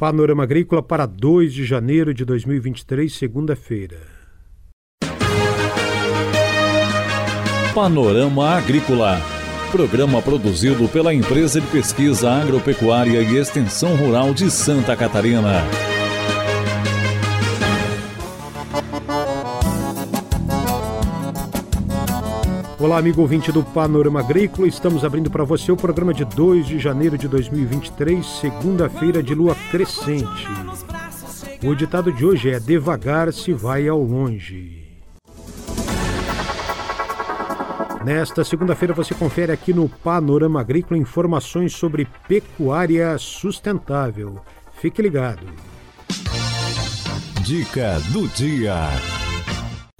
Panorama Agrícola para 2 de janeiro de 2023, segunda-feira. Panorama Agrícola. Programa produzido pela Empresa de Pesquisa Agropecuária e Extensão Rural de Santa Catarina. Olá, amigo ouvinte do Panorama Agrícola. Estamos abrindo para você o programa de 2 de janeiro de 2023, segunda-feira de lua crescente. O ditado de hoje é: Devagar se vai ao longe. Nesta segunda-feira você confere aqui no Panorama Agrícola informações sobre pecuária sustentável. Fique ligado. Dica do dia.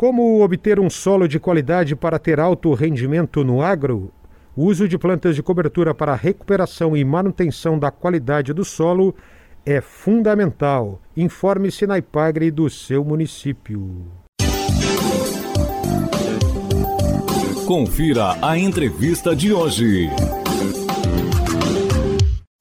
Como obter um solo de qualidade para ter alto rendimento no agro? O uso de plantas de cobertura para recuperação e manutenção da qualidade do solo é fundamental. Informe-se na IPAGRE do seu município. Confira a entrevista de hoje.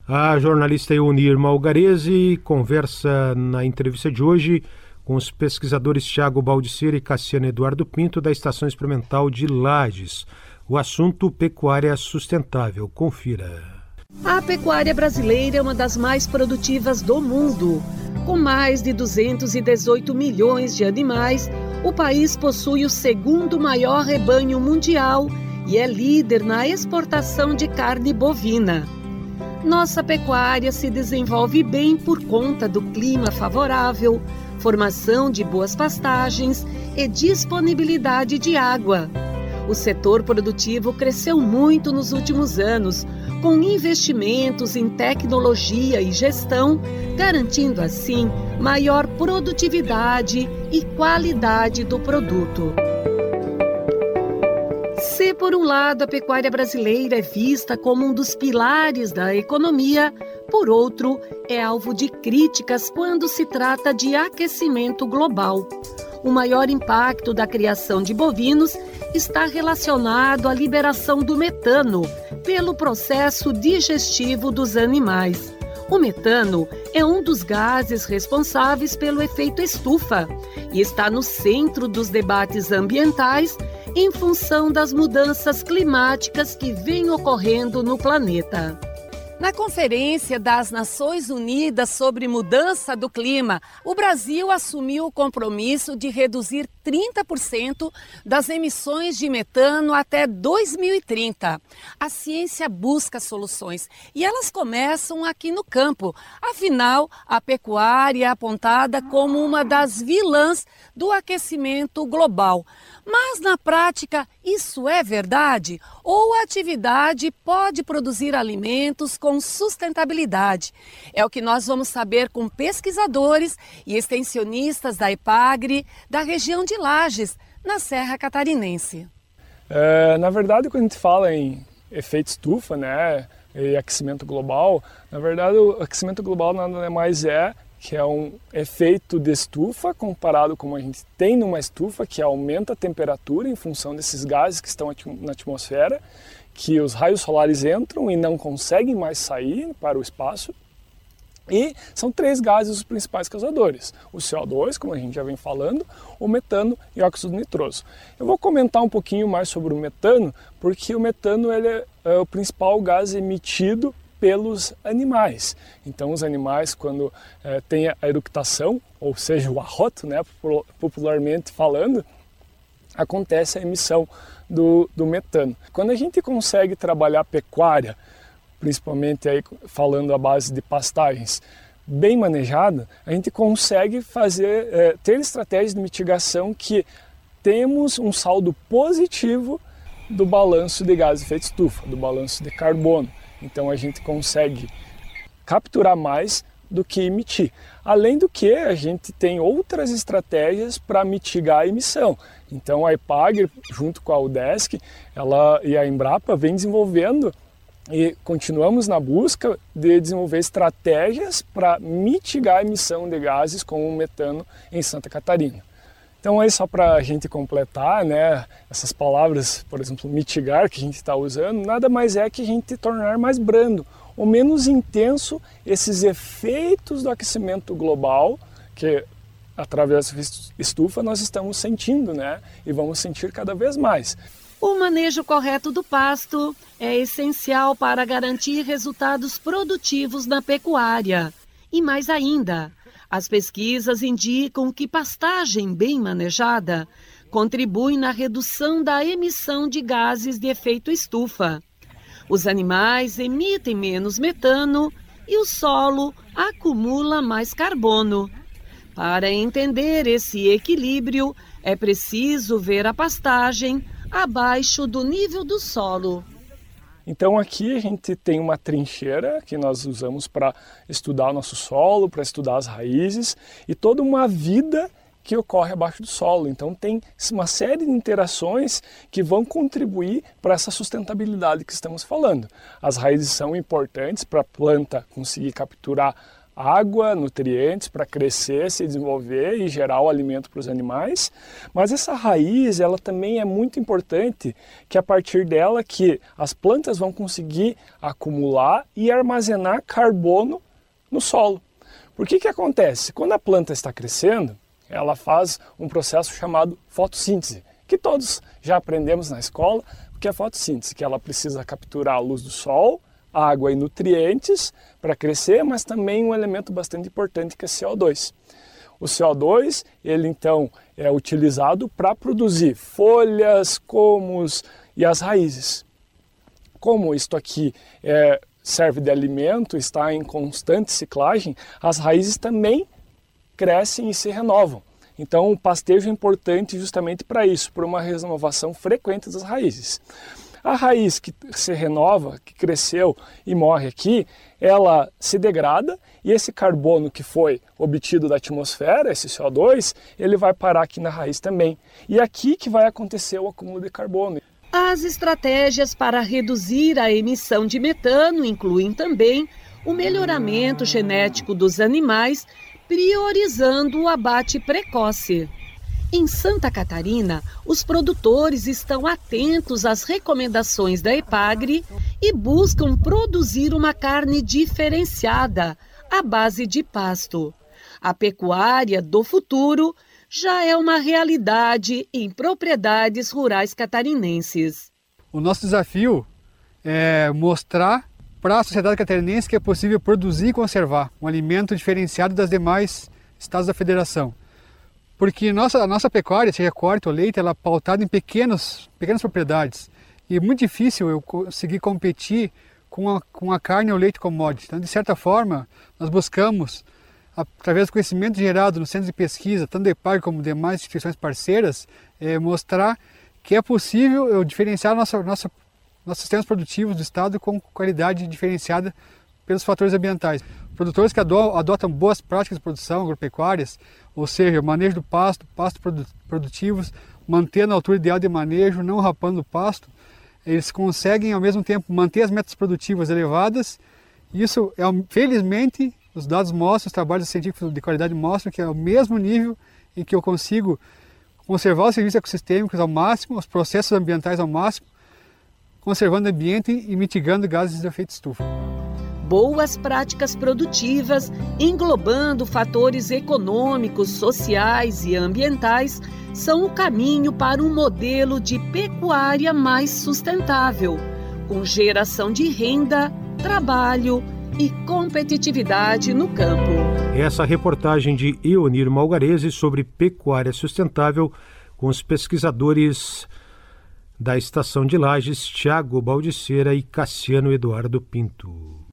A jornalista Eunir Malgarese conversa na entrevista de hoje com os pesquisadores Tiago Baldiceira e Cassiano Eduardo Pinto da Estação Experimental de Lages. O assunto pecuária sustentável. Confira. A pecuária brasileira é uma das mais produtivas do mundo. Com mais de 218 milhões de animais, o país possui o segundo maior rebanho mundial e é líder na exportação de carne bovina. Nossa pecuária se desenvolve bem por conta do clima favorável, formação de boas pastagens e disponibilidade de água. O setor produtivo cresceu muito nos últimos anos, com investimentos em tecnologia e gestão, garantindo assim maior produtividade e qualidade do produto. Por um lado, a pecuária brasileira é vista como um dos pilares da economia, por outro, é alvo de críticas quando se trata de aquecimento global. O maior impacto da criação de bovinos está relacionado à liberação do metano pelo processo digestivo dos animais. O metano é um dos gases responsáveis pelo efeito estufa e está no centro dos debates ambientais em função das mudanças climáticas que vêm ocorrendo no planeta. Na Conferência das Nações Unidas sobre Mudança do Clima, o Brasil assumiu o compromisso de reduzir 30% das emissões de metano até 2030. A ciência busca soluções e elas começam aqui no campo. Afinal, a pecuária é apontada como uma das vilãs do aquecimento global. Mas na prática, isso é verdade? Ou a atividade pode produzir alimentos com sustentabilidade? É o que nós vamos saber com pesquisadores e extensionistas da IPAGRE, da região de Lages, na Serra Catarinense. É, na verdade, quando a gente fala em efeito estufa, né, e aquecimento global, na verdade o aquecimento global nada mais é que é um efeito de estufa comparado com a gente tem numa estufa, que aumenta a temperatura em função desses gases que estão na atmosfera, que os raios solares entram e não conseguem mais sair para o espaço. E são três gases os principais causadores: o CO2, como a gente já vem falando, o metano e o óxido nitroso. Eu vou comentar um pouquinho mais sobre o metano, porque o metano ele é, é o principal gás emitido pelos animais. Então, os animais, quando é, tem a eructação, ou seja, o arroto, né, popularmente falando, acontece a emissão do, do metano. Quando a gente consegue trabalhar pecuária, principalmente aí falando à base de pastagens, bem manejada, a gente consegue fazer é, ter estratégias de mitigação que temos um saldo positivo do balanço de gases de efeito estufa, do balanço de carbono. Então a gente consegue capturar mais do que emitir. Além do que, a gente tem outras estratégias para mitigar a emissão. Então a IPAG, junto com a UDESC ela, e a Embrapa, vem desenvolvendo e continuamos na busca de desenvolver estratégias para mitigar a emissão de gases como o metano em Santa Catarina. Então aí só para a gente completar, né, essas palavras, por exemplo, mitigar que a gente está usando, nada mais é que a gente tornar mais brando ou menos intenso esses efeitos do aquecimento global que através da estufa nós estamos sentindo, né? E vamos sentir cada vez mais. O manejo correto do pasto é essencial para garantir resultados produtivos na pecuária. E mais ainda, as pesquisas indicam que pastagem bem manejada contribui na redução da emissão de gases de efeito estufa. Os animais emitem menos metano e o solo acumula mais carbono. Para entender esse equilíbrio, é preciso ver a pastagem abaixo do nível do solo. Então aqui a gente tem uma trincheira que nós usamos para estudar o nosso solo, para estudar as raízes e toda uma vida que ocorre abaixo do solo. Então tem uma série de interações que vão contribuir para essa sustentabilidade que estamos falando. As raízes são importantes para a planta conseguir capturar água, nutrientes para crescer, se desenvolver e gerar o alimento para os animais. Mas essa raiz, ela também é muito importante, que a partir dela que as plantas vão conseguir acumular e armazenar carbono no solo. Por que que acontece? Quando a planta está crescendo, ela faz um processo chamado fotossíntese, que todos já aprendemos na escola, que é a fotossíntese, que ela precisa capturar a luz do sol água e nutrientes para crescer, mas também um elemento bastante importante que é CO2. O CO2, ele então é utilizado para produzir folhas, comos e as raízes. Como isto aqui é, serve de alimento, está em constante ciclagem, as raízes também crescem e se renovam. Então, o pastejo é importante justamente para isso, por uma renovação frequente das raízes. A raiz que se renova, que cresceu e morre aqui, ela se degrada e esse carbono que foi obtido da atmosfera, esse CO2, ele vai parar aqui na raiz também. E é aqui que vai acontecer o acúmulo de carbono. As estratégias para reduzir a emissão de metano incluem também o melhoramento genético dos animais, priorizando o abate precoce. Em Santa Catarina, os produtores estão atentos às recomendações da EPAGRE e buscam produzir uma carne diferenciada, à base de pasto. A pecuária do futuro já é uma realidade em propriedades rurais catarinenses. O nosso desafio é mostrar para a sociedade catarinense que é possível produzir e conservar um alimento diferenciado das demais estados da federação porque nossa, a nossa pecuária, seja corte ou leite, ela é pautada em pequenos, pequenas propriedades. E é muito difícil eu conseguir competir com a, com a carne ou leite commodity. Então, de certa forma, nós buscamos, através do conhecimento gerado no centro de pesquisa, tanto do EPAG como demais instituições parceiras, é, mostrar que é possível eu diferenciar nossa, nossa, nossos sistemas produtivos do Estado com qualidade diferenciada pelos fatores ambientais. Produtores que adotam boas práticas de produção agropecuárias, ou seja, manejo do pasto, pastos produtivos, mantendo a altura ideal de manejo, não rapando o pasto, eles conseguem ao mesmo tempo manter as metas produtivas elevadas. Isso é, felizmente, os dados mostram, os trabalhos científicos de qualidade mostram que é o mesmo nível em que eu consigo conservar os serviços ecossistêmicos ao máximo, os processos ambientais ao máximo, conservando o ambiente e mitigando gases de efeito estufa boas práticas produtivas, englobando fatores econômicos, sociais e ambientais, são o caminho para um modelo de pecuária mais sustentável, com geração de renda, trabalho e competitividade no campo. Essa reportagem de Eonir Malgarese sobre pecuária sustentável com os pesquisadores da Estação de Lages, Tiago Baldiceira e Cassiano Eduardo Pinto.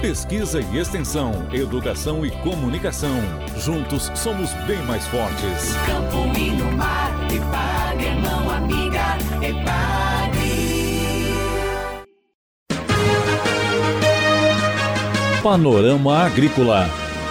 Pesquisa e extensão, educação e comunicação. Juntos somos bem mais fortes. Campo e no mar, Epagre, mão amiga, Epagre. Panorama Agrícola.